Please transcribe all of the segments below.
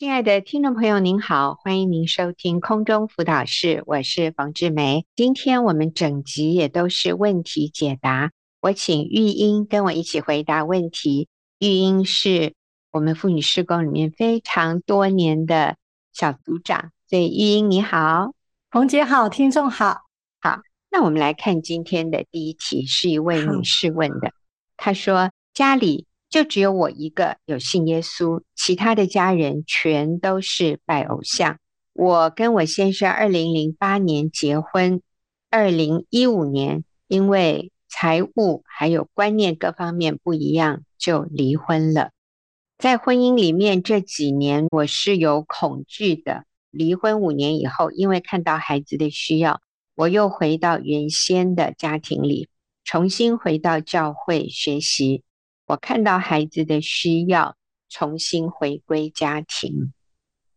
亲爱的听众朋友，您好，欢迎您收听空中辅导室，我是冯志梅。今天我们整集也都是问题解答，我请玉英跟我一起回答问题。玉英是我们妇女事工里面非常多年的小组长，所以玉英你好，冯姐好，听众好。好，那我们来看今天的第一题，是一位女士问的，她说家里。就只有我一个有信耶稣，其他的家人全都是拜偶像。我跟我先生二零零八年结婚，二零一五年因为财务还有观念各方面不一样，就离婚了。在婚姻里面这几年，我是有恐惧的。离婚五年以后，因为看到孩子的需要，我又回到原先的家庭里，重新回到教会学习。我看到孩子的需要，重新回归家庭。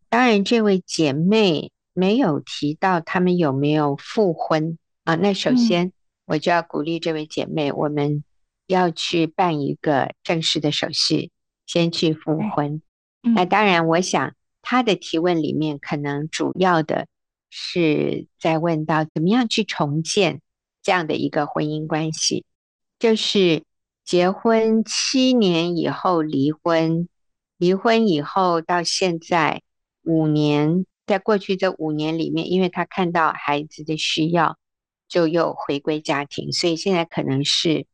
当然，这位姐妹没有提到他们有没有复婚啊。那首先，我就要鼓励这位姐妹，我们要去办一个正式的手续，先去复婚。那当然，我想她的提问里面可能主要的是在问到怎么样去重建这样的一个婚姻关系，就是。结婚七年以后离婚，离婚以后到现在五年，在过去这五年里面，因为他看到孩子的需要，就又回归家庭，所以现在可能是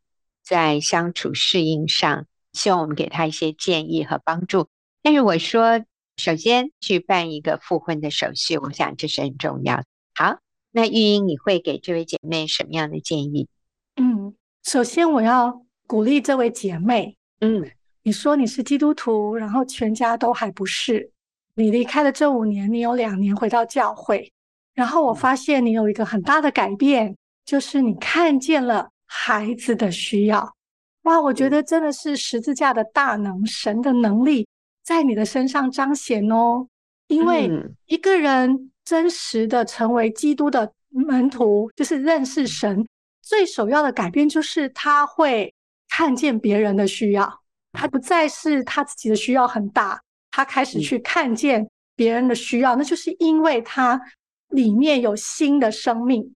在相处适应上，希望我们给他一些建议和帮助。但是我说，首先去办一个复婚的手续，我想这是很重要。好，那玉英，你会给这位姐妹什么样的建议？嗯，首先我要。鼓励这位姐妹，嗯，你说你是基督徒，然后全家都还不是。你离开了这五年，你有两年回到教会，然后我发现你有一个很大的改变，就是你看见了孩子的需要。哇，我觉得真的是十字架的大能，神的能力在你的身上彰显哦。因为一个人真实的成为基督的门徒，就是认识神，最首要的改变就是他会。看见别人的需要，他不再是他自己的需要很大，他开始去看见别人的需要，那就是因为他里面有新的生命。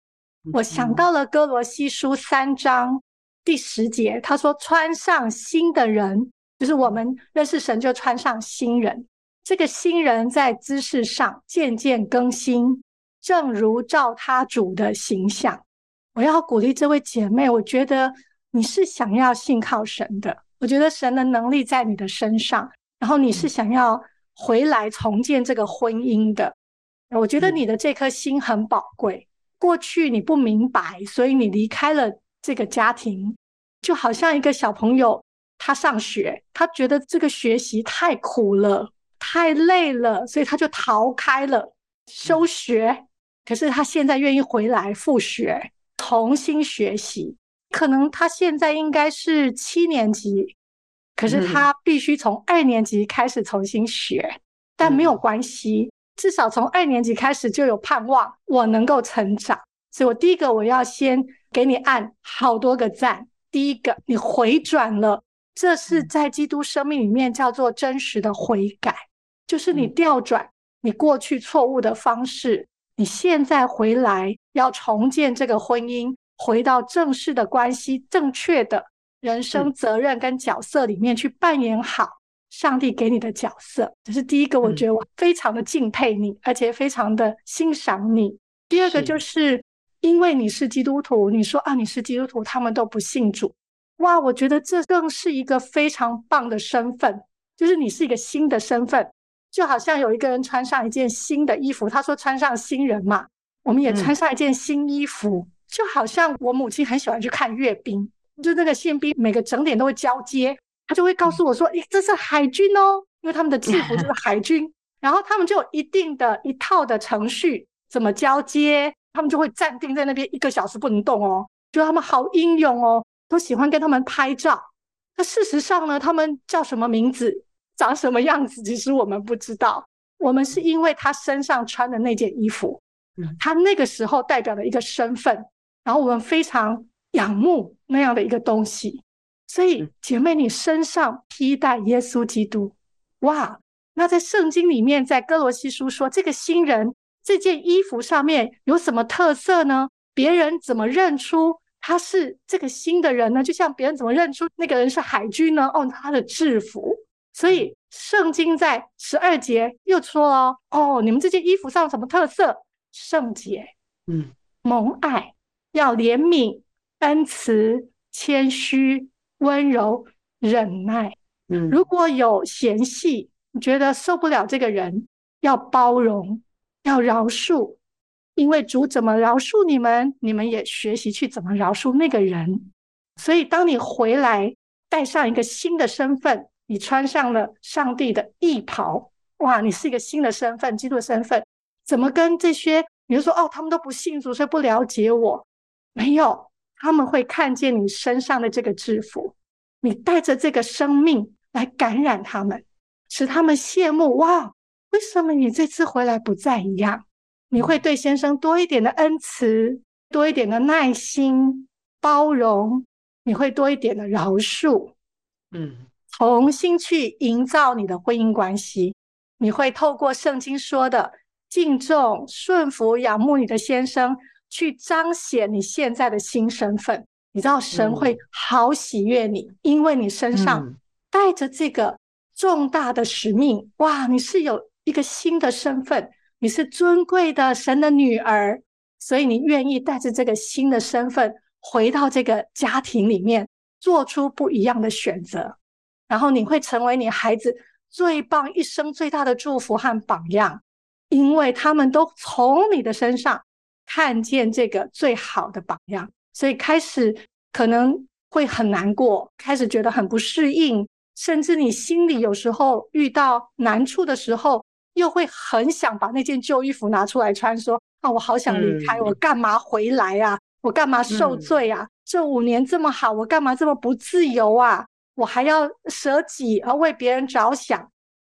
我想到了哥罗西书三章第十节，他说：“穿上新的人，就是我们认识神就穿上新人。这个新人在姿势上渐渐更新，正如照他主的形象。”我要鼓励这位姐妹，我觉得。你是想要信靠神的，我觉得神的能力在你的身上，然后你是想要回来重建这个婚姻的。我觉得你的这颗心很宝贵。过去你不明白，所以你离开了这个家庭，就好像一个小朋友，他上学，他觉得这个学习太苦了，太累了，所以他就逃开了，休学。可是他现在愿意回来复学，重新学习。可能他现在应该是七年级，可是他必须从二年级开始重新学，嗯、但没有关系，至少从二年级开始就有盼望，我能够成长。所以我第一个我要先给你按好多个赞。第一个，你回转了，这是在基督生命里面叫做真实的悔改，就是你调转你过去错误的方式，你现在回来要重建这个婚姻。回到正式的关系，正确的人生责任跟角色里面去扮演好上帝给你的角色，这是第一个。我觉得我非常的敬佩你，而且非常的欣赏你。第二个就是因为你是基督徒，你说啊，你是基督徒，他们都不信主，哇，我觉得这更是一个非常棒的身份，就是你是一个新的身份，就好像有一个人穿上一件新的衣服，他说穿上新人嘛，我们也穿上一件新衣服。就好像我母亲很喜欢去看阅兵，就那个宪兵每个整点都会交接，他就会告诉我说：“诶，这是海军哦，因为他们的制服就是海军，然后他们就有一定的一套的程序，怎么交接，他们就会站定在那边一个小时不能动哦，觉得他们好英勇哦，都喜欢跟他们拍照。那事实上呢，他们叫什么名字，长什么样子，其实我们不知道，我们是因为他身上穿的那件衣服，他那个时候代表的一个身份。”然后我们非常仰慕那样的一个东西，所以姐妹，你身上披戴耶稣基督，哇！那在圣经里面，在哥罗西书说，这个新人这件衣服上面有什么特色呢？别人怎么认出他是这个新的人呢？就像别人怎么认出那个人是海军呢？哦，他的制服。所以圣经在十二节又说了：哦，你们这件衣服上有什么特色？圣洁，嗯，蒙爱，要怜悯、恩慈、谦虚、温柔、忍耐。嗯，如果有嫌隙，你觉得受不了这个人，要包容，要饶恕，因为主怎么饶恕你们，你们也学习去怎么饶恕那个人。所以，当你回来带上一个新的身份，你穿上了上帝的义袍，哇，你是一个新的身份，基督的身份，怎么跟这些，比如说哦，他们都不信主，所以不了解我，没有，他们会看见你身上的这个制服，你带着这个生命来感染他们。使他们羡慕哇！为什么你这次回来不再一样？你会对先生多一点的恩慈，多一点的耐心、包容，你会多一点的饶恕，嗯，重新去营造你的婚姻关系。你会透过圣经说的敬重、顺服、仰慕你的先生，去彰显你现在的新身份。你知道神会好喜悦你，嗯、因为你身上带着这个。重大的使命哇！你是有一个新的身份，你是尊贵的神的女儿，所以你愿意带着这个新的身份回到这个家庭里面，做出不一样的选择。然后你会成为你孩子最棒、一生最大的祝福和榜样，因为他们都从你的身上看见这个最好的榜样，所以开始可能会很难过，开始觉得很不适应。甚至你心里有时候遇到难处的时候，又会很想把那件旧衣服拿出来穿，说：“啊，我好想离开，我干嘛回来啊？我干嘛受罪啊？这五年这么好，我干嘛这么不自由啊？我还要舍己而为别人着想。”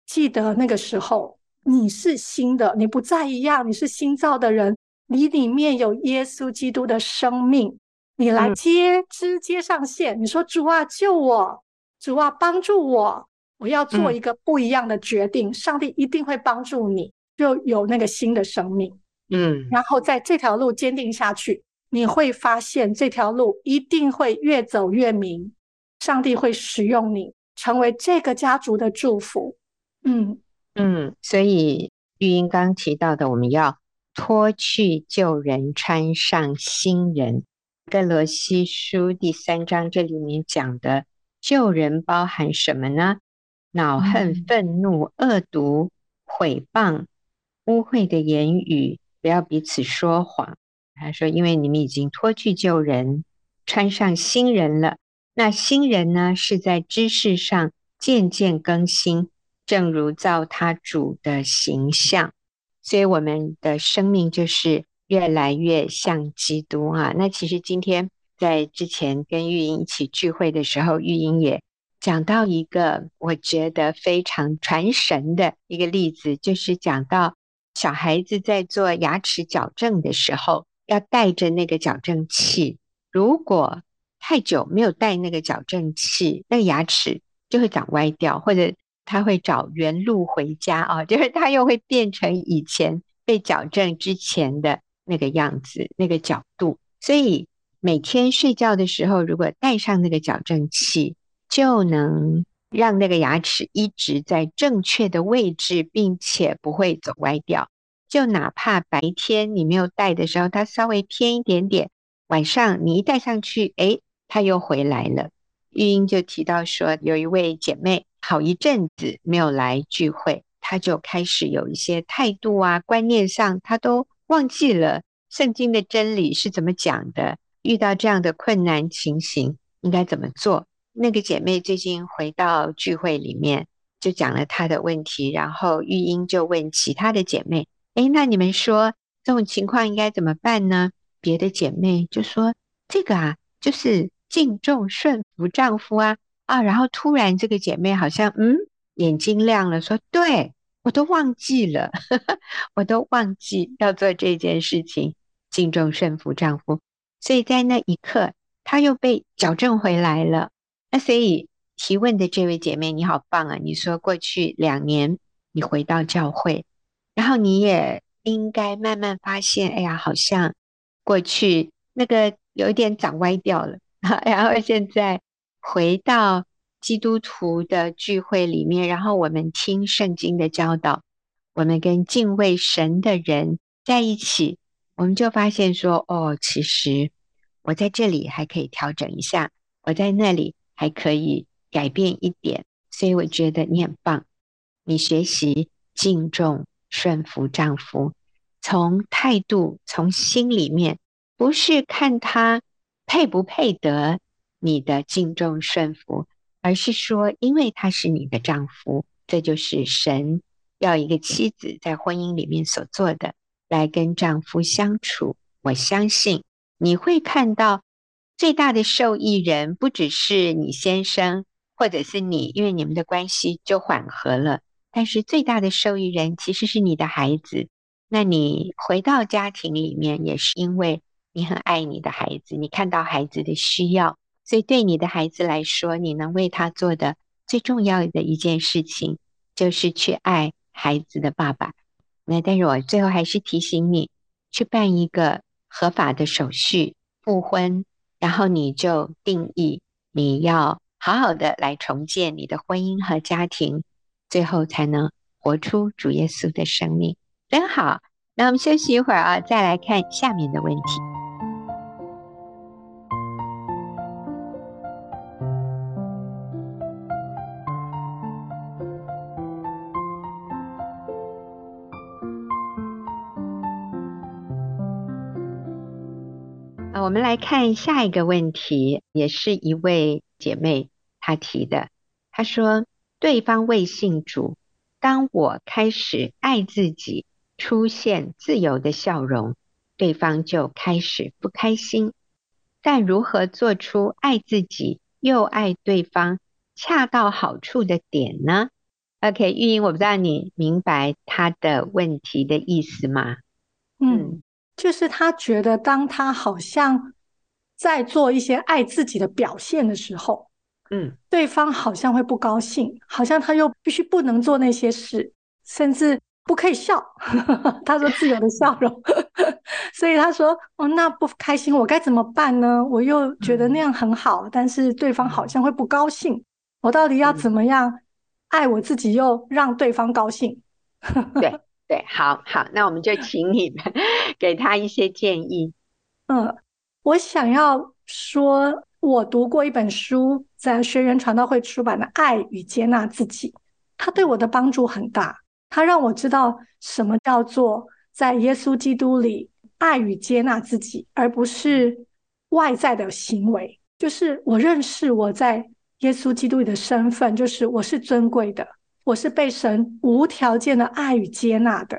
记得那个时候，你是新的，你不再一样，你是新造的人，你里面有耶稣基督的生命，你来接枝接上线，你说：“主啊，救我！”主啊，帮助我！我要做一个不一样的决定。嗯、上帝一定会帮助你，就有那个新的生命。嗯，然后在这条路坚定下去，你会发现这条路一定会越走越明。上帝会使用你，成为这个家族的祝福。嗯嗯，所以玉英刚提到的，我们要脱去旧人，穿上新人。哥罗西书第三章这里面讲的。旧人包含什么呢？恼恨、愤怒、恶毒、毁谤、污秽的言语，不要彼此说谎。他说：“因为你们已经脱去旧人，穿上新人了。那新人呢，是在知识上渐渐更新，正如造他主的形象。所以我们的生命就是越来越像基督啊。那其实今天。”在之前跟玉英一起聚会的时候，玉英也讲到一个我觉得非常传神的一个例子，就是讲到小孩子在做牙齿矫正的时候，要带着那个矫正器。如果太久没有带那个矫正器，那个牙齿就会长歪掉，或者他会找原路回家啊，就是他又会变成以前被矫正之前的那个样子、那个角度，所以。每天睡觉的时候，如果戴上那个矫正器，就能让那个牙齿一直在正确的位置，并且不会走歪掉。就哪怕白天你没有戴的时候，它稍微偏一点点，晚上你一戴上去，诶，它又回来了。玉英就提到说，有一位姐妹好一阵子没有来聚会，她就开始有一些态度啊、观念上，她都忘记了圣经的真理是怎么讲的。遇到这样的困难情形，应该怎么做？那个姐妹最近回到聚会里面，就讲了她的问题，然后玉英就问其他的姐妹：“诶，那你们说这种情况应该怎么办呢？”别的姐妹就说：“这个啊，就是敬重顺服丈夫啊啊！”然后突然这个姐妹好像嗯眼睛亮了，说：“对，我都忘记了，呵呵，我都忘记要做这件事情，敬重顺服丈夫。”所以在那一刻，她又被矫正回来了。那所以提问的这位姐妹，你好棒啊！你说过去两年，你回到教会，然后你也应该慢慢发现，哎呀，好像过去那个有一点长歪掉了，然后现在回到基督徒的聚会里面，然后我们听圣经的教导，我们跟敬畏神的人在一起，我们就发现说，哦，其实我在这里还可以调整一下，我在那里还可以改变一点，所以我觉得你很棒。你学习敬重、顺服丈夫，从态度、从心里面，不是看他配不配得你的敬重、顺服，而是说，因为他是你的丈夫，这就是神要一个妻子在婚姻里面所做的，来跟丈夫相处。我相信你会看到最大的受益人，不只是你先生，或者是你，因为你们的关系就缓和了。但是最大的受益人其实是你的孩子。那你回到家庭里面，也是因为你很爱你的孩子，你看到孩子的需要，所以对你的孩子来说，你能为他做的最重要的一件事情，就是去爱孩子的爸爸。那但是我最后还是提醒你，去办一个合法的手续复婚，然后你就定义你要好好的来重建你的婚姻和家庭。最后才能活出主耶稣的生命，真好。那我们休息一会儿啊，再来看下面的问题。们来看下一个问题，也是一位姐妹她提的，她说。对方未信主，当我开始爱自己，出现自由的笑容，对方就开始不开心。但如何做出爱自己又爱对方恰到好处的点呢？OK，玉英，我不知道你明白他的问题的意思吗？嗯，就是他觉得，当他好像在做一些爱自己的表现的时候。嗯，对方好像会不高兴，好像他又必须不能做那些事，甚至不可以笑。他说自由的笑容，所以他说哦，那不开心，我该怎么办呢？我又觉得那样很好，嗯、但是对方好像会不高兴，我到底要怎么样爱我自己，又让对方高兴？对对，好好，那我们就请你们 给他一些建议。嗯，我想要说。我读过一本书，在学园传道会出版的《爱与接纳自己》，它对我的帮助很大。它让我知道什么叫做在耶稣基督里爱与接纳自己，而不是外在的行为。就是我认识我在耶稣基督里的身份，就是我是尊贵的，我是被神无条件的爱与接纳的，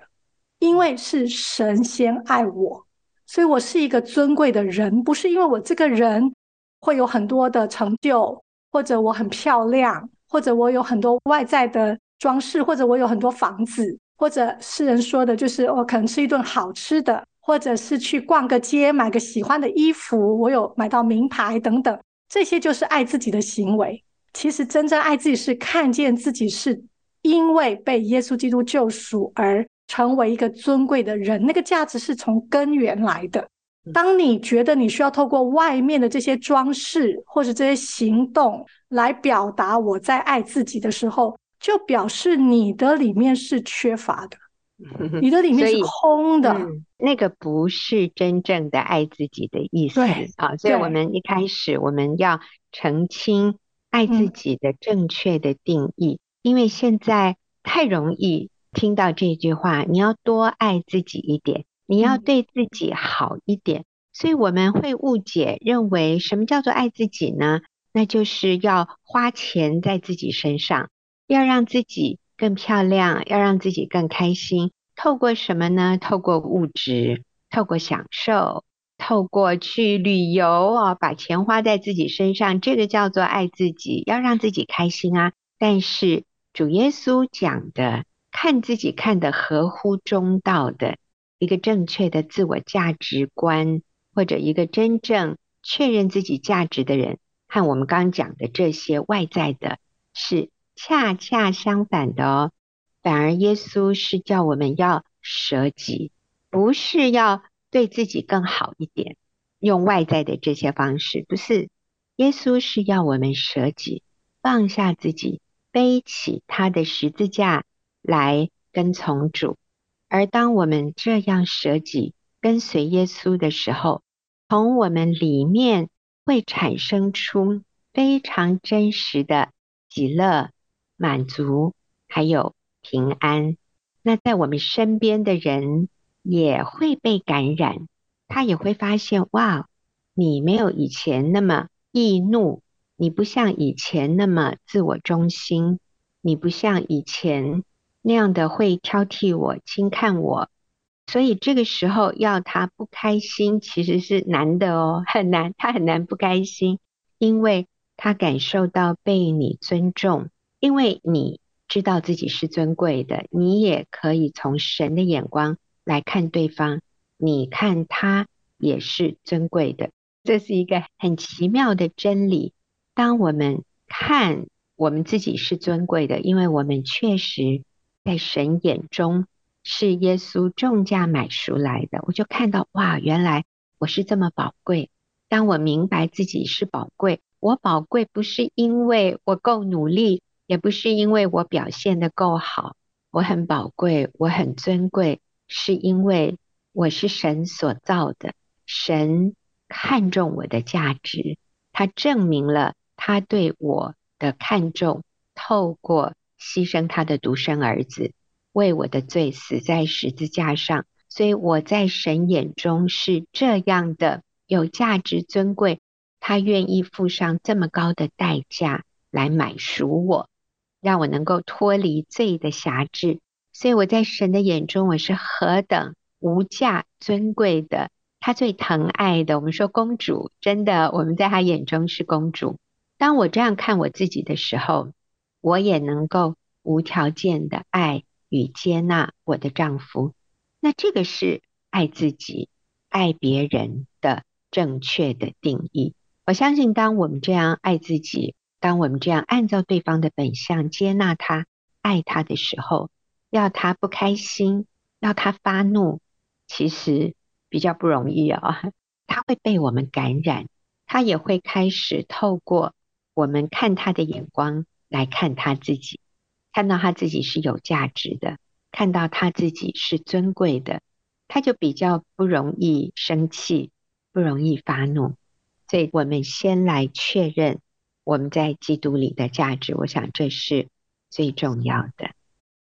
因为是神先爱我，所以我是一个尊贵的人，不是因为我这个人。会有很多的成就，或者我很漂亮，或者我有很多外在的装饰，或者我有很多房子，或者世人说的就是我可能吃一顿好吃的，或者是去逛个街买个喜欢的衣服，我有买到名牌等等，这些就是爱自己的行为。其实真正爱自己是看见自己是因为被耶稣基督救赎而成为一个尊贵的人，那个价值是从根源来的。当你觉得你需要透过外面的这些装饰或者这些行动来表达我在爱自己的时候，就表示你的里面是缺乏的，你的里面是空的。嗯，那个不是真正的爱自己的意思啊！所以我们一开始我们要澄清爱自己的正确的定义，嗯，因为现在太容易听到这句话，你要多爱自己一点。你要对自己好一点，所以我们会误解，认为什么叫做爱自己呢？那就是要花钱在自己身上，要让自己更漂亮，要让自己更开心。透过什么呢？透过物质，透过享受，透过去旅游啊，把钱花在自己身上，这个叫做爱自己，要让自己开心啊。但是主耶稣讲的，看自己看得合乎中道的。一个正确的自我价值观，或者一个真正确认自己价值的人，和我们刚刚讲的这些外在的，是恰恰相反的哦。反而耶稣是叫我们要舍己，不是要对自己更好一点，用外在的这些方式，不是。耶稣是要我们舍己，放下自己，背起他的十字架来跟从主。而当我们这样舍己，跟随耶稣的时候，从我们里面会产生出非常真实的喜乐、满足，还有平安。那在我们身边的人也会被感染，他也会发现：哇，你没有以前那么。易怒，你不像以前那么自我中心，你不像以前那样的会挑剔我、轻看我，所以这个时候要他不开心其实是难的哦，很难，他很难不开心，因为他感受到被你尊重，因为你知道自己是尊贵的，你也可以从神的眼光来看对方，你看他也是尊贵的。这是一个很奇妙的真理。当我们看我们自己是尊贵的，因为我们确实在神眼中是耶稣重价买赎来的，我就看到哇，原来我是这么宝贵。当我明白自己是宝贵，我宝贵不是因为我够努力，也不是因为我表现得够好，我很宝贵，我很尊贵，是因为我是神所造的，神。看重我的价值，他证明了他对我的看重，透过牺牲他的独生儿子，为我的罪死在十字架上。所以我在神眼中是这样的有价值、尊贵。他愿意付上这么高的代价来买赎我，让我能够脱离罪的辖制。所以我在神的眼中，我是何等无价、尊贵的。他最疼爱的，我们说公主，真的，我们在他眼中是公主。当我这样看我自己的时候，我也能够无条件的爱与接纳我的丈夫。那这个是爱自己、爱别人的正确的定义。我相信，当我们这样爱自己，当我们这样按照对方的本相接纳他、爱他的时候，要他不开心，要他发怒，其实。比较不容易啊、哦，他会被我们感染，他也会开始透过我们看他的眼光来看他自己，看到他自己是有价值的，看到他自己是尊贵的，他就比较不容易生气，不容易发怒。所以我们先来确认我们在基督里的价值，我想这是最重要的。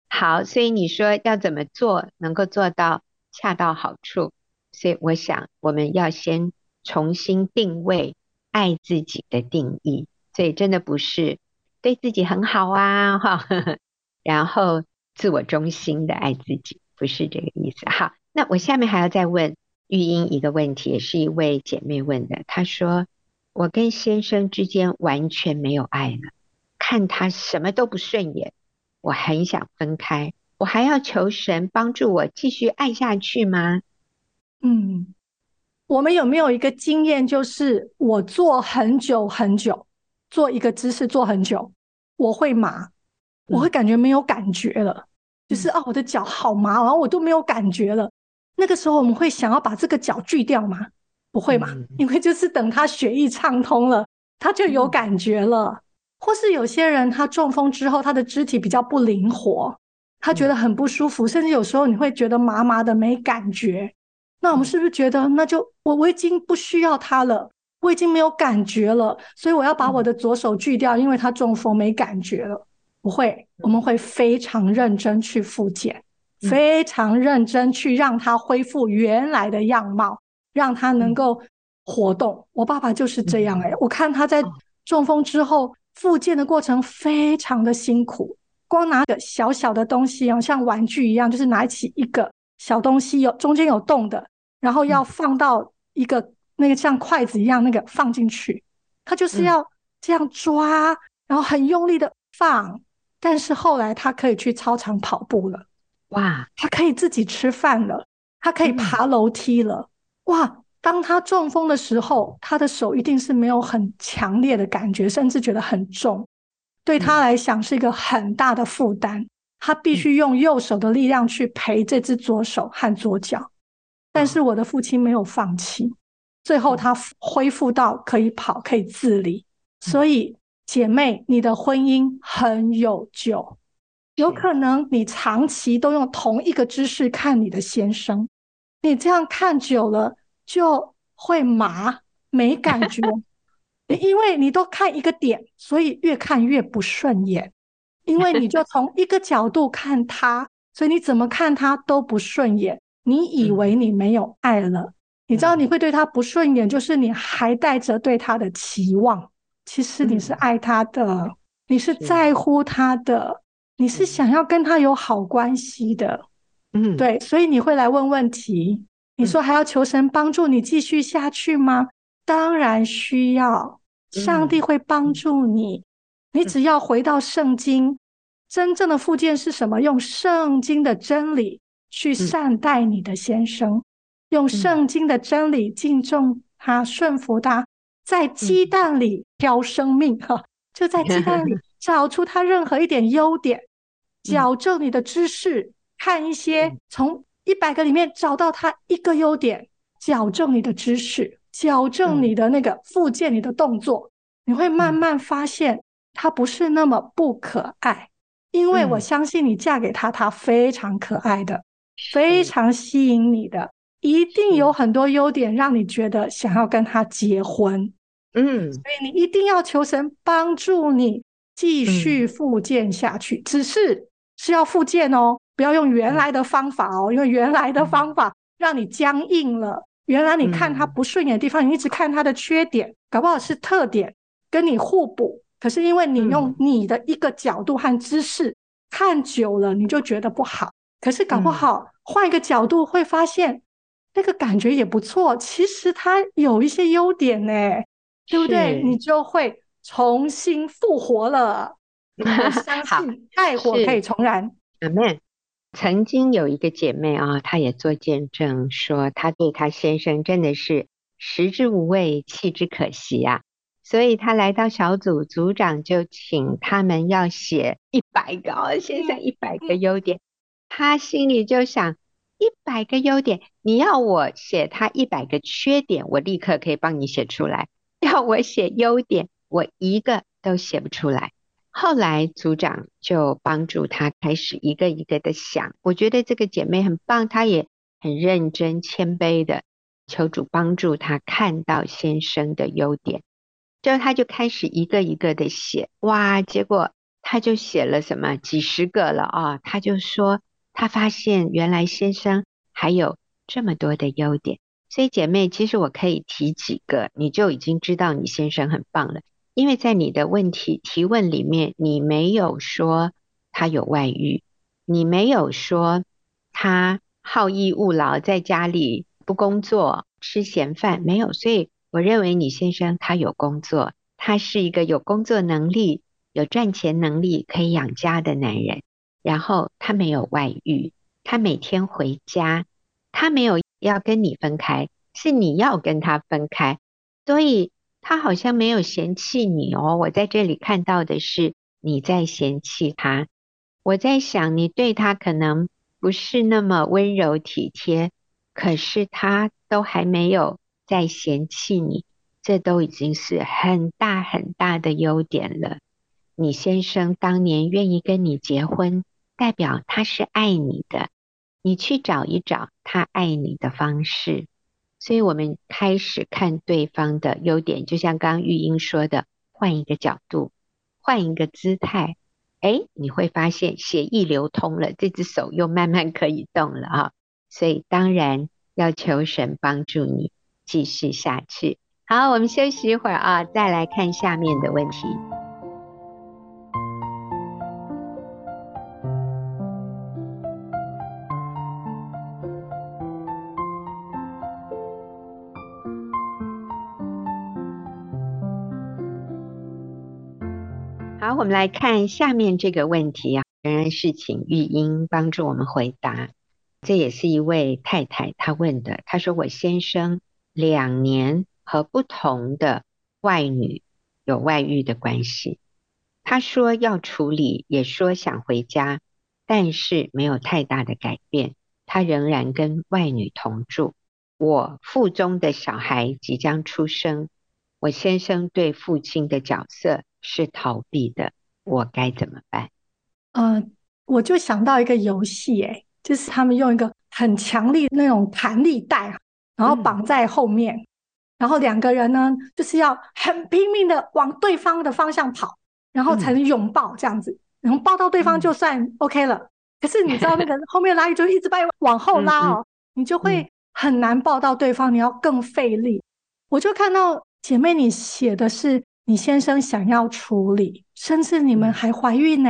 好，所以你说要怎么做能够做到恰到好处？所以我想，我们要先重新定位爱自己的定义。所以真的不是对自己很好啊，哈，然后自我中心的爱自己，不是这个意思。好，那我下面还要再问玉英一个问题，也是一位姐妹问的。她说：“我跟先生之间完全没有爱了，看他什么都不顺眼，我很想分开。我还要求神帮助我继续爱下去吗？”嗯，我们有没有一个经验，就是我做很久很久，做一个姿势做很久，我会麻，我会感觉没有感觉了，嗯、就是啊，我的脚好麻，然后我都没有感觉了。那个时候我们会想要把这个脚锯掉吗？不会嘛，嗯、因为就是等他血液畅通了，他就有感觉了。嗯、或是有些人他中风之后，他的肢体比较不灵活，他觉得很不舒服，嗯、甚至有时候你会觉得麻麻的没感觉。那我们是不是觉得，那就我我已经不需要他了，我已经没有感觉了，所以我要把我的左手锯掉，因为他中风没感觉了。不会，我们会非常认真去复健，非常认真去让他恢复原来的样貌，让他能够活动。我爸爸就是这样哎，我看他在中风之后复健的过程非常的辛苦，光拿个小小的东西哦，像玩具一样，就是拿起一个小东西有中间有洞的。然后要放到一个那个像筷子一样那个放进去，他就是要这样抓，然后很用力的放。但是后来他可以去操场跑步了，哇！他可以自己吃饭了，他可以爬楼梯了，哇！当他中风的时候，他的手一定是没有很强烈的感觉，甚至觉得很重，对他来讲是一个很大的负担。他必须用右手的力量去陪这只左手和左脚。但是我的父亲没有放弃，最后他恢复到可以跑、可以自理。所以，姐妹，你的婚姻很有救。有可能你长期都用同一个姿势看你的先生，你这样看久了就会麻，没感觉，因为你都看一个点，所以越看越不顺眼。因为你就从一个角度看他，所以你怎么看他都不顺眼。你以为你没有爱了，你知道你会对他不顺眼，就是你还带着对他的期望。其实你是爱他的，你是在乎他的。你是想要跟他有好关系的，嗯，对，所以你会来问问题。你说还要求神帮助你继续下去吗？当然需要，上帝会帮助你。你只要回到圣经，真正的复健是什么？用圣经的真理去善待你的先生，用圣经的真理敬重他、顺服他，在鸡蛋里挑生命，哈，就在鸡蛋里 找出他任何一点优点。矫正你的姿势，看一些从一百个里面找到他一个优点，矫正你的知识，矫正你的那个复健你的动作，你会慢慢发现他不是那么不可爱，因为我相信你嫁给他，他非常可爱的，非常吸引你的，一定有很多优点让你觉得想要跟他结婚。嗯，所以你一定要求神帮助你继续复健下去，只是。是要复健哦，不要用原来的方法哦，因为原来的方法让你僵硬了。原来你看他不顺眼的地方，你一直看他的缺点，搞不好是特点，跟你互补。可是因为你用你的一个角度和姿势看久了，你就觉得不好。可是搞不好换一个角度会发现那个感觉也不错。其实他有一些优点呢，对不对？你就会重新复活了。我 相信爱火可以重燃。阿门。曾经有一个姐妹啊，她也做见证说，她对她先生真的是食之无味，弃之可惜啊。所以她来到小组，组长就请他们要写一百个先生一百个优点。她心里就想，一百个优点，你要我写他一百个缺点，我立刻可以帮你写出来；要我写优点，我一个都写不出来。后来组长就帮助他开始一个一个的想，我觉得这个姐妹很棒，她也很认真谦卑的求主帮助她看到先生的优点，之后她就开始一个一个的写，哇，结果她就写了什么几十个了啊，她就说她发现原来先生还有这么多的优点，所以姐妹，其实我可以提几个，你就已经知道你先生很棒了。因为在你的问题提问里面，你没有说他有外遇，你没有说他好逸恶劳，在家里不工作吃闲饭，没有。所以我认为你先生他有工作，他是一个有工作能力、有赚钱能力可以养家的男人。然后他没有外遇，他每天回家，他没有要跟你分开，是你要跟他分开，所以。他好像没有嫌弃你哦，我在这里看到的是你在嫌弃他。我在想，你对他可能不是那么温柔体贴，可是他都还没有在嫌弃你，这都已经是很大很大的优点了。你先生当年愿意跟你结婚，代表他是爱你的。你去找一找他爱你的方式。所以我们开始看对方的优点，就像刚玉英说的，换一个角度，换一个姿态，哎，你会发现血液流通了，这只手又慢慢可以动了啊！所以当然要求神帮助你继续下去。好，我们休息一会儿啊，再来看下面的问题。好，我们来看下面这个问题啊，仍然是请玉英帮助我们回答。这也是一位太太她问的，她说：“我先生两年和不同的外女有外遇的关系，他说要处理，也说想回家，但是没有太大的改变，他仍然跟外女同住。我腹中的小孩即将出生，我先生对父亲的角色是逃避的，我该怎么办？呃，我就想到一个游戏，哎，就是他们用一个很强力那种弹力带，然后绑在后面，嗯、然后两个人呢，就是要很拼命的往对方的方向跑，然后才能拥抱这样子，嗯、然后抱到对方就算 OK 了。嗯、可是你知道那个 后面拉力就一直把你往后拉哦，你就会很难抱到对方，你要更费力。我就看到姐妹你写的是你先生想要处理，甚至你们还怀孕呢。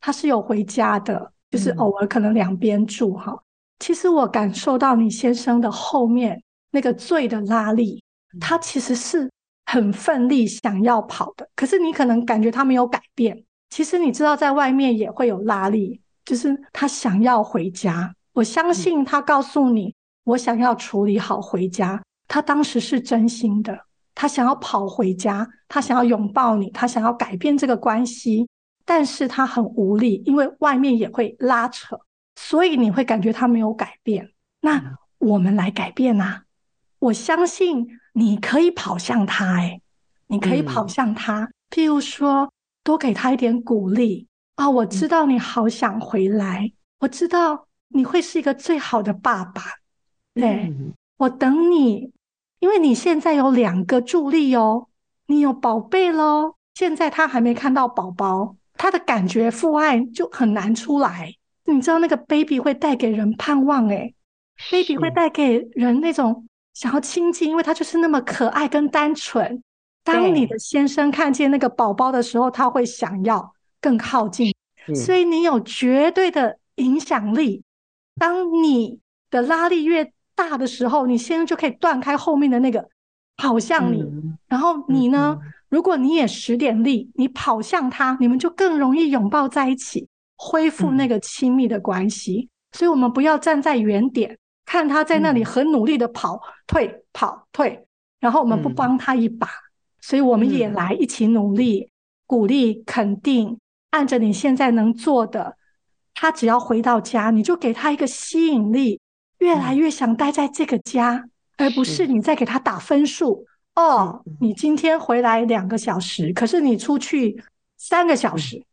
他是有回家的，就是偶尔可能两边住哈。嗯、其实我感受到你先生的后面那个罪的拉力，他其实是很奋力想要跑的。可是你可能感觉他没有改变。其实你知道，在外面也会有拉力，就是他想要回家。我相信他告诉你，我想要处理好回家。他当时是真心的，他想要跑回家，他想要拥抱你，他想要改变这个关系。但是他很无力，因为外面也会拉扯，所以你会感觉他没有改变。那我们来改变啊！我相信你可以跑向他，哎，你可以跑向他。譬如说，多给他一点鼓励啊！我知道你好想回来，我知道你会是一个最好的爸爸。对，我等你，因为你现在有两个助力哦，你有宝贝喽。现在他还没看到宝宝。他的感觉父爱就很难出来，你知道那个 baby 会带给人盼望诶，baby 会带给人那种想要亲近，因为他就是那么可爱跟单纯。当你的先生看见那个宝宝的时候，他会想要更靠近，所以你有绝对的影响力。当你的拉力越大的时候，你先生就可以断开后面的那个跑向你，然后你呢？如果你也使点力，你跑向他，你们就更容易拥抱在一起，恢复那个亲密的关系。嗯、所以，我们不要站在原点，看他在那里很努力的跑、退、跑、退，然后我们不帮他一把。嗯、所以，我们也来一起努力，嗯、鼓励、肯定，按着你现在能做的，他只要回到家，你就给他一个吸引力，越来越想待在这个家，嗯、而不是你在给他打分数。哦，你今天回来两个小时，可是你出去三个小时，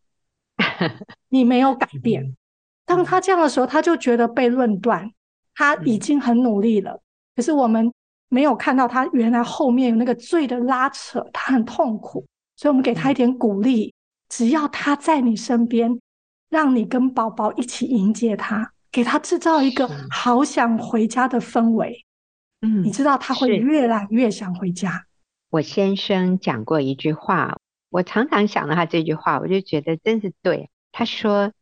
你没有改变。当他这样的时候，他就觉得被论断，他已经很努力了，可是我们没有看到他原来后面有那个罪的拉扯，他很痛苦，所以我们给他一点鼓励，只要他在你身边，让你跟宝宝一起迎接他，给他制造一个好想回家的氛围。嗯，你知道他会越来越想回家。我先生讲过一句话，我常常想到他这句话，我就觉得真是对。他说：“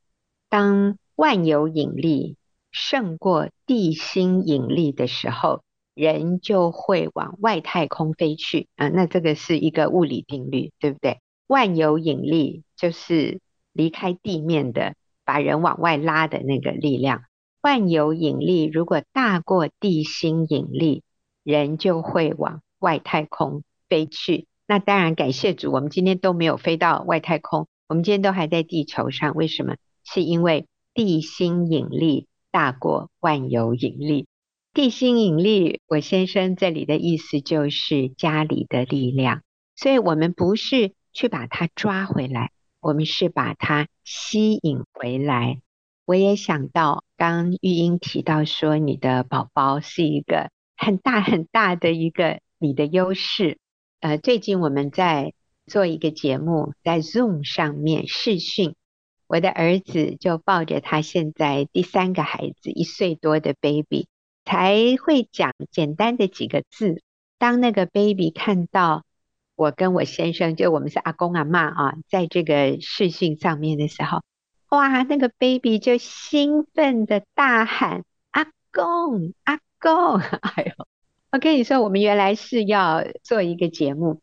当万有引力胜过地心引力的时候，人就会往外太空飞去。”啊，那这个是一个物理定律，对不对？万有引力就是离开地面的，把人往外拉的那个力量。万有引力如果大过地心引力，人就会往外太空飞去。那当然，感谢主，我们今天都没有飞到外太空，我们今天都还在地球上。为什么？是因为地心引力大过万有引力。地心引力，我先生这里的意思就是家里的力量，所以我们不是去把它抓回来，我们是把它吸引回来。我也想到，刚玉英提到说，你的宝宝是一个很大很大的一个你的优势。呃，最近我们在做一个节目，在 Zoom 上面视讯，我的儿子就抱着他现在第三个孩子一岁多的 baby，才会讲简单的几个字。当那个 baby 看到我跟我先生，就我们是阿公阿嬷啊，在这个视讯上面的时候。哇，那个 baby 就兴奋的大喊：“阿公，阿公！” 哎呦，我跟你说，我们原来是要做一个节目，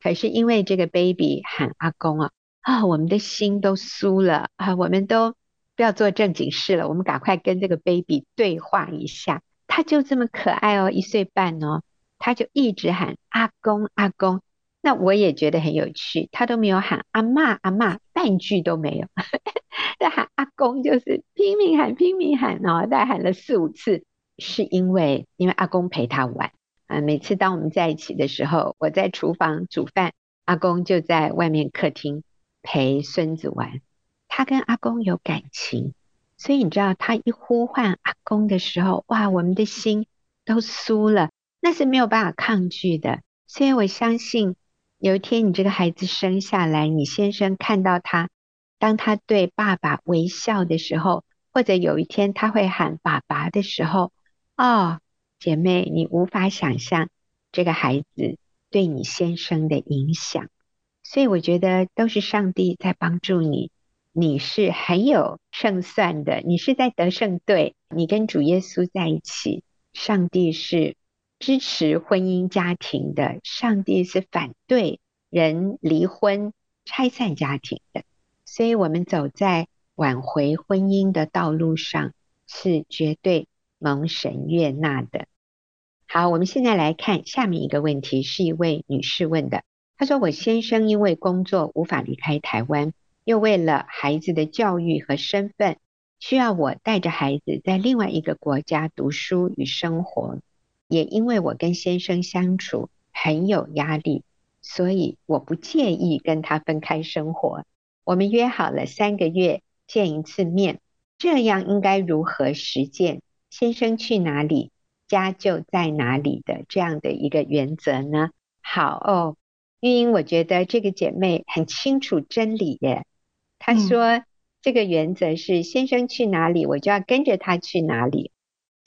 可是因为这个 baby 喊阿公啊，啊，我们的心都酥了啊，我们都不要做正经事了，我们赶快跟这个 baby 对话一下。他就这么可爱哦，一岁半哦，他就一直喊阿公，阿公。那我也觉得很有趣，他都没有喊阿嬷阿嬷，半句都没有。在喊阿公就是拼命喊拼命喊哦，大概喊了四五次，是因为因为阿公陪他玩啊。每次当我们在一起的时候，我在厨房煮饭，阿公就在外面客厅陪孙子玩。他跟阿公有感情，所以你知道，他一呼唤阿公的时候，哇，我们的心都酥了，那是没有办法抗拒的。所以我相信，有一天你这个孩子生下来，你先生看到他，当他对爸爸微笑的时候，或者有一天他会喊爸爸的时候，哦，姐妹，你无法想象这个孩子对你先生的影响。所以我觉得都是上帝在帮助你。你是很有胜算的，你是在得胜队，你跟主耶稣在一起，上帝是支持婚姻家庭的，上帝是反对人离婚拆散家庭的，所以我们走在挽回婚姻的道路上是绝对蒙神悦纳的。好，我们现在来看下面一个问题，是一位女士问的，她说：“我先生因为工作无法离开台湾。”又为了孩子的教育和身份，需要我带着孩子在另外一个国家读书与生活。也因为我跟先生相处很有压力，所以我不介意跟他分开生活。我们约好了三个月见一次面，这样应该如何实践“先生去哪里，家就在哪里”的这样的一个原则呢？好哦，玉英，我觉得这个姐妹很清楚真理耶。她说：“这个原则是先生去哪里，我就要跟着他去哪里，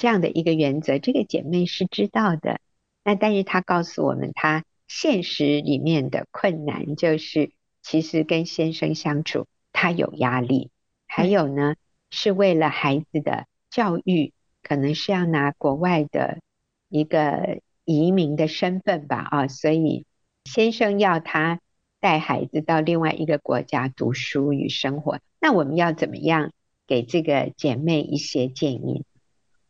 这样的一个原则。这个姐妹是知道的。那但是她告诉我们，她现实里面的困难就是，其实跟先生相处，她有压力。还有呢，是为了孩子的教育，可能是要拿国外的一个移民的身份吧，啊，所以先生要她。”带孩子到另外一个国家读书与生活，那我们要怎么样给这个姐妹一些建议？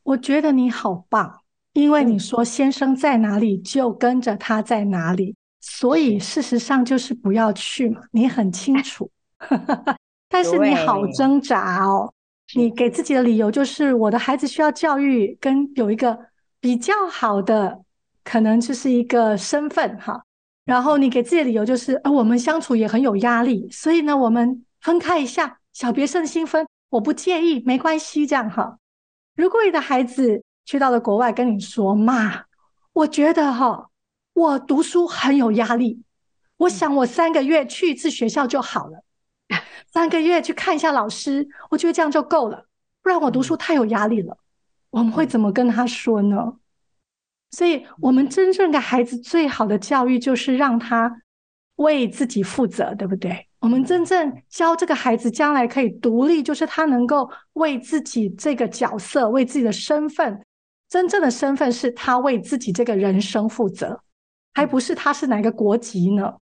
我觉得你好棒，因为你说先生在哪里就跟着他在哪里，所以事实上就是不要去嘛。你很清 楚，但是你好挣扎哦。你给自己的理由就是我的孩子需要教育，跟有一个比较好的，可能就是一个身份哈。然后你给自己的理由就是，呃，我们相处也很有压力，所以呢，我们分开一下，小别胜新婚，我不介意，没关系，这样哈。如果你的孩子去到了国外跟你说，妈，我觉得哈，我读书很有压力，我想我三个月去一次学校就好了，三个月去看一下老师，我觉得这样就够了，不然我读书太有压力了。我们会怎么跟他说呢？所以，我们真正给孩子最好的教育，就是让他为自己负责，对不对？我们真正教这个孩子将来可以独立，就是他能够为自己这个角色、为自己的身份，真正的身份是他为自己这个人生负责，还不是他是哪个国籍呢？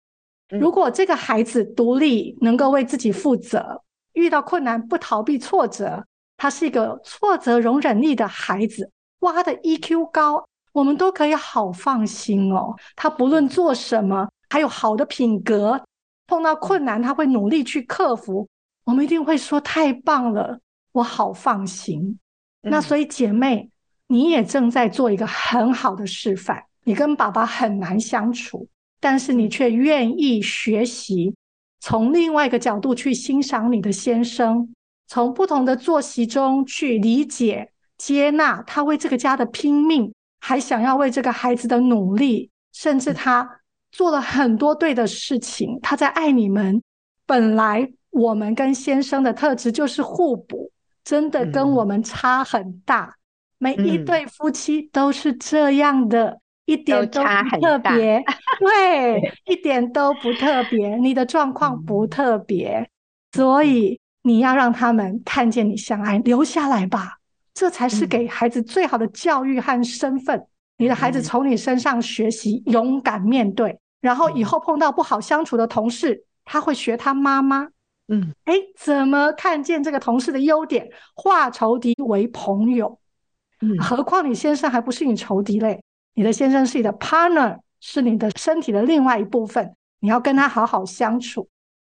如果这个孩子独立，能够为自己负责，遇到困难不逃避挫折，他是一个挫折容忍力的孩子，哇，他的 EQ 高。我们都可以好放心哦。他不论做什么，还有好的品格，碰到困难他会努力去克服。我们一定会说太棒了，我好放心。嗯。那所以姐妹，你也正在做一个很好的示范。你跟爸爸很难相处，但是你却愿意学习，从另外一个角度去欣赏你的先生，从不同的作息中去理解、接纳他为这个家的拼命。还想要为这个孩子的努力，甚至他做了很多对的事情。他在爱你们。本来我们跟先生的特质就是互补，真的跟我们差很大。每一对夫妻都是这样的，一点都不特别。对，一点都不特别。你的状况不特别，所以你要让他们看见你相爱，留下来吧。这才是给孩子最好的教育和身份。你的孩子从你身上学习勇敢面对，然后以后碰到不好相处的同事，他会学他妈妈。嗯，哎，怎么看见这个同事的优点，化仇敌为朋友？嗯，何况你先生还不是你仇敌嘞，你的先生是你的 partner，是你的身体的另外一部分，你要跟他好好相处，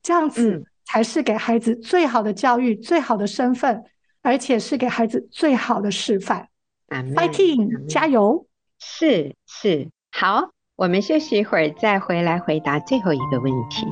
这样子才是给孩子最好的教育、最好的身份，而且是给孩子最好的示范。Fighting，加油！是是，好，我们休息一会儿，再回来回答最后一个问题。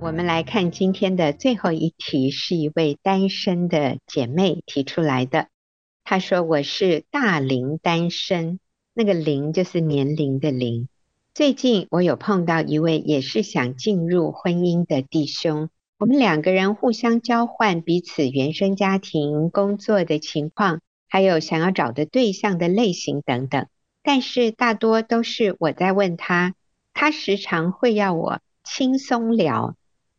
我们来看今天的最后一题，是一位单身的姐妹提出来的。她说：“我是大龄单身，那个龄就是年龄的龄。最近我有碰到一位也是想进入婚姻的弟兄，我们两个人互相交换彼此原生家庭、工作的情况，还有想要找的对象的类型等等。但是大多都是我在问他，他时常会要我轻松聊。”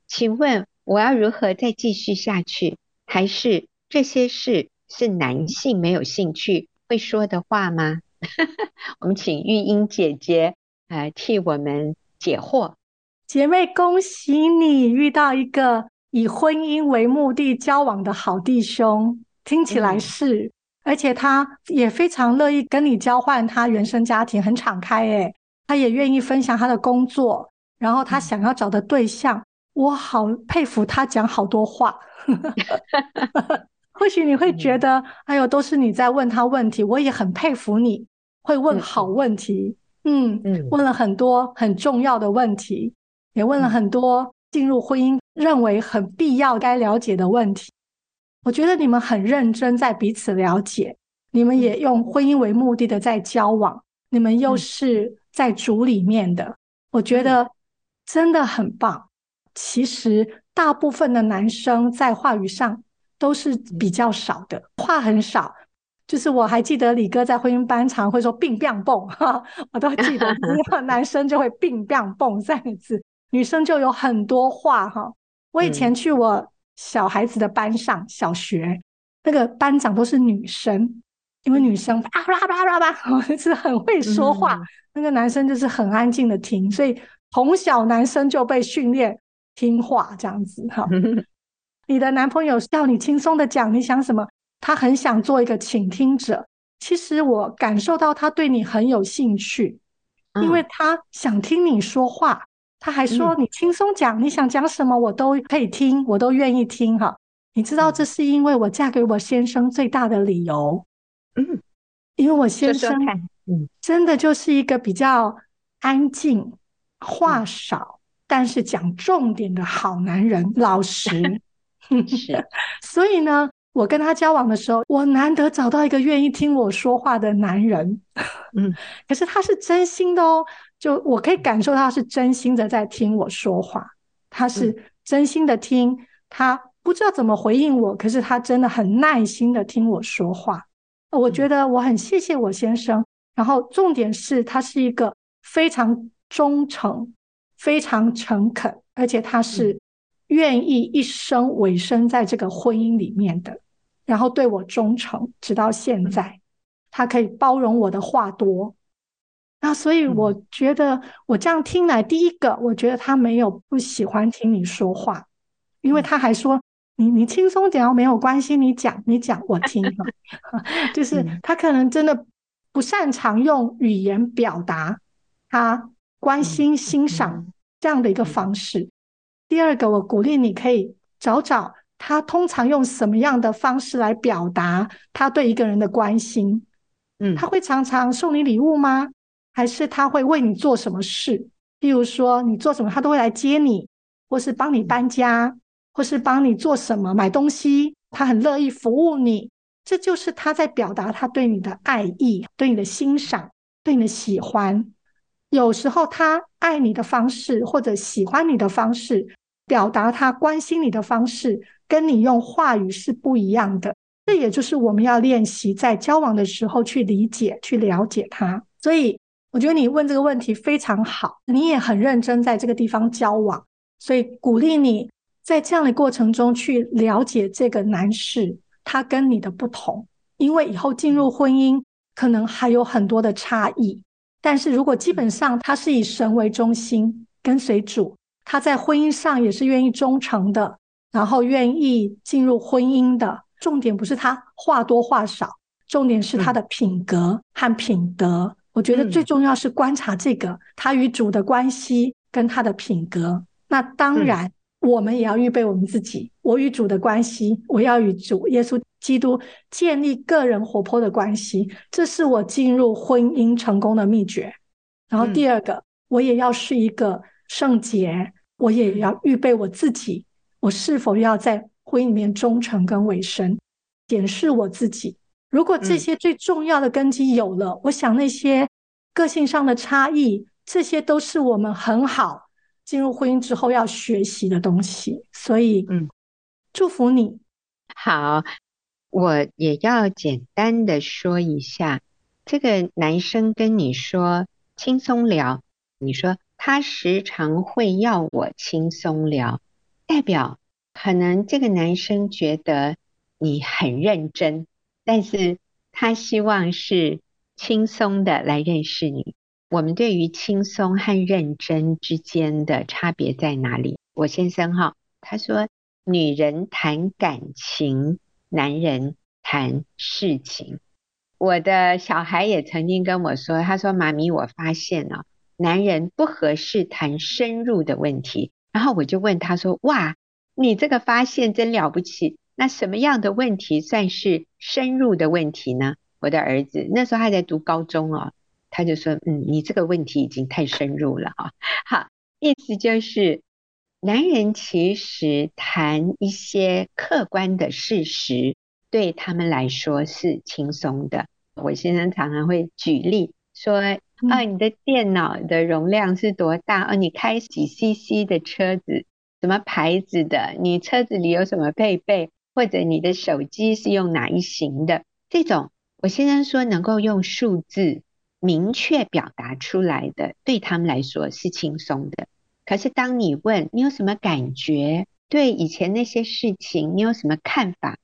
请问我要如何再继续下去？还是这些事是男性没有兴趣会说的话吗？我们请玉英姐姐来替我们解惑。姐妹，恭喜你遇到一个以婚姻为目的交往的好弟兄，听起来是，嗯、而且他也非常乐意跟你交换他原生家庭，很敞开诶，他也愿意分享他的工作，然后他想要找的对象。嗯我好佩服他讲好多话 或许你会觉得，嗯、哎呦，都是你在问他问题。我也很佩服你会问好问题，嗯问了很多很重要的问题，也问了很多进入婚姻认为很必要该了解的问题。我觉得你们很认真在彼此了解，你们也用婚姻为目的的在交往，你们又是在主里面的，我觉得真的很棒。其实，大部分的男生在话语上都是比较少的，话很少。就是我还记得李哥在婚姻班常会说“病变蹦”，哈，我都记得。男生就会“病变蹦”三个字，女生就有很多话哈。我以前去我小孩子的班上，小学那个班长都是女生，因为女生啊啦啦啦啦，就是很会说话，那个男生就是很安静的听，所以从小男生就被训练。听话这样子哈，你的男朋友叫你轻松的讲你想什么，他很想做一个倾听者。其实我感受到他对你很有兴趣，因为他想听你说话。他还说你轻松讲，你想讲什么我都可以听，我都愿意听哈。你知道这是因为我嫁给我先生最大的理由，嗯，因为我先生嗯真的就是一个比较安静，话少。但是讲重点的好男人，老实，是。所以呢，我跟他交往的时候，我难得找到一个愿意听我说话的男人。嗯，可是他是真心的哦，就我可以感受到他是真心的在听我说话，他是真心的听，他不知道怎么回应我，可是他真的很耐心的听我说话。我觉得我很谢谢我先生，然后重点是他是一个非常忠诚。非常诚恳，而且他是愿意一生委身在这个婚姻里面的，然后对我忠诚，直到现在，他可以包容我的话多。那所以我觉得我这样听来，第一个，我觉得他没有不喜欢听你说话，因为他还说你你轻松点哦，没有关系，你讲你讲我听，就是他可能真的不擅长用语言表达他关心、欣赏这样的一个方式。第二个，我鼓励你可以找找他通常用什么样的方式来表达他对一个人的关心。嗯，他会常常送你礼物吗？还是他会为你做什么事？例如说，你做什么，他都会来接你，或是帮你搬家，或是帮你做什么买东西，他很乐意服务你。这就是他在表达他对你的爱意、对你的欣赏、对你的喜欢。有时候他爱你的方式，或者喜欢你的方式，表达他关心你的方式，跟你用话语是不一样的。这也就是我们要练习在交往的时候去理解、去了解他。所以我觉得你问这个问题非常好，你也很认真在这个地方交往，所以鼓励你在这样的过程中去了解这个男士，他跟你的不同，因为以后进入婚姻可能还有很多的差异。但是如果基本上他是以神为中心，跟随主，他在婚姻上也是愿意忠诚的，然后愿意进入婚姻的。重点不是他话多话少，重点是他的品格和品德。嗯、我觉得最重要是观察这个、嗯、他与主的关系跟他的品格。那当然，我们也要预备我们自己。我与主的关系，我要与主耶稣基督建立个人活泼的关系，这是我进入婚姻成功的秘诀。然后第二个，嗯、我也要是一个圣洁，我也要预备我自己，我是否要在婚姻里面忠诚跟委身，检视我自己。如果这些最重要的根基有了，嗯、我想那些个性上的差异，这些都是我们很好进入婚姻之后要学习的东西。所以，嗯，祝福你。好，我也要简单的说一下，这个男生跟你说轻松聊，你说他时常会要我轻松聊，代表。可能这个男生觉得你很认真，但是他希望是轻松的来认识你。我们对于轻松和认真之间的差别在哪里？我先生哈，他说女人谈感情，男人谈事情。我的小孩也曾经跟我说，他说妈咪，我发现了男人不合适谈深入的问题。然后我就问他说，哇。你这个发现真了不起。那什么样的问题算是深入的问题呢？我的儿子那时候还在读高中哦，他就说：“嗯，你这个问题已经太深入了啊。”好，意思就是，男人其实谈一些客观的事实，对他们来说是轻松的。我先生常常会举例说：“啊，你的电脑的容量是多大？哦，你开几 CC 的车子？”什么牌子的？你车子里有什么配备？或者你的手机是用哪一型的？这种我先生说能够用数字明确表达出来的，对他们来说是轻松的。可是当你问你有什么感觉，对以前那些事情你有什么看法？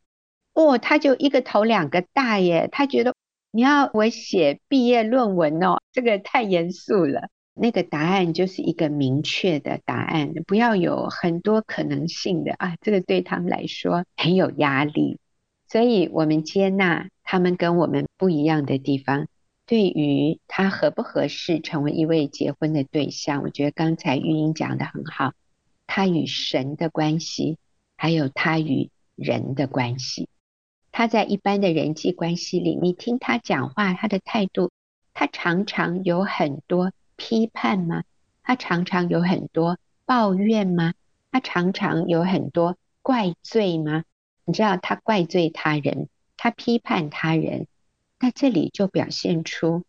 哦，他就一个头两个大耶，他觉得你要我写毕业论文哦，这个太严肃了。那个答案就是一个明确的答案，不要有很多可能性的啊，这个对他们来说很有压力。所以，我们接纳他们跟我们不一样的地方。对于他合不合适成为一位结婚的对象，我觉得刚才玉英讲的很好，他与神的关系，还有他与人的关系。他在一般的人际关系里，你听他讲话，他的态度，他常常有很多。批判吗？他常常有很多抱怨吗？他常常有很多怪罪吗？你知道他怪罪他人，他批判他人，那这里就表现出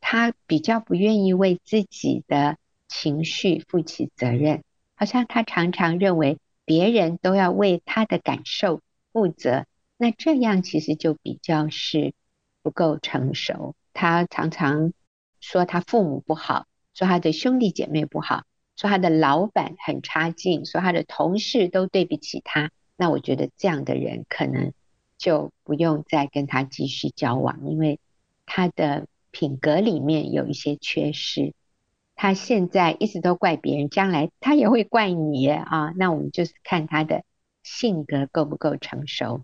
他比较不愿意为自己的情绪负起责任，好像他常常认为别人都要为他的感受负责。那这样其实就比较是不够成熟。他常常说他父母不好。说他的兄弟姐妹不好，说他的老板很差劲，说他的同事都对不起他。那我觉得这样的人可能就不用再跟他继续交往，因为他的品格里面有一些缺失。他现在一直都怪别人，将来他也会怪你啊。那我们就是看他的性格够不够成熟。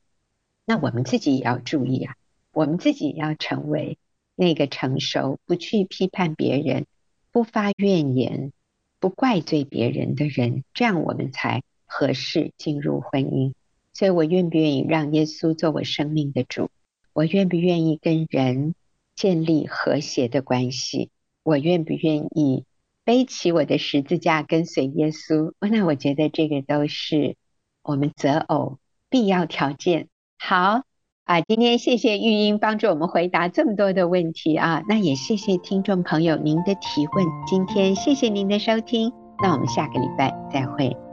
那我们自己也要注意啊，我们自己也要成为那个成熟，不去批判别人。不发怨言，不怪罪别人的人，这样我们才合适进入婚姻。所以我愿不愿意让耶稣做我生命的主？我愿不愿意跟人建立和谐的关系？我愿不愿意背起我的十字架跟随耶稣？那我觉得这个都是我们择偶必要条件。好。啊，今天谢谢玉英帮助我们回答这么多的问题啊，那也谢谢听众朋友您的提问。今天谢谢您的收听，那我们下个礼拜再会。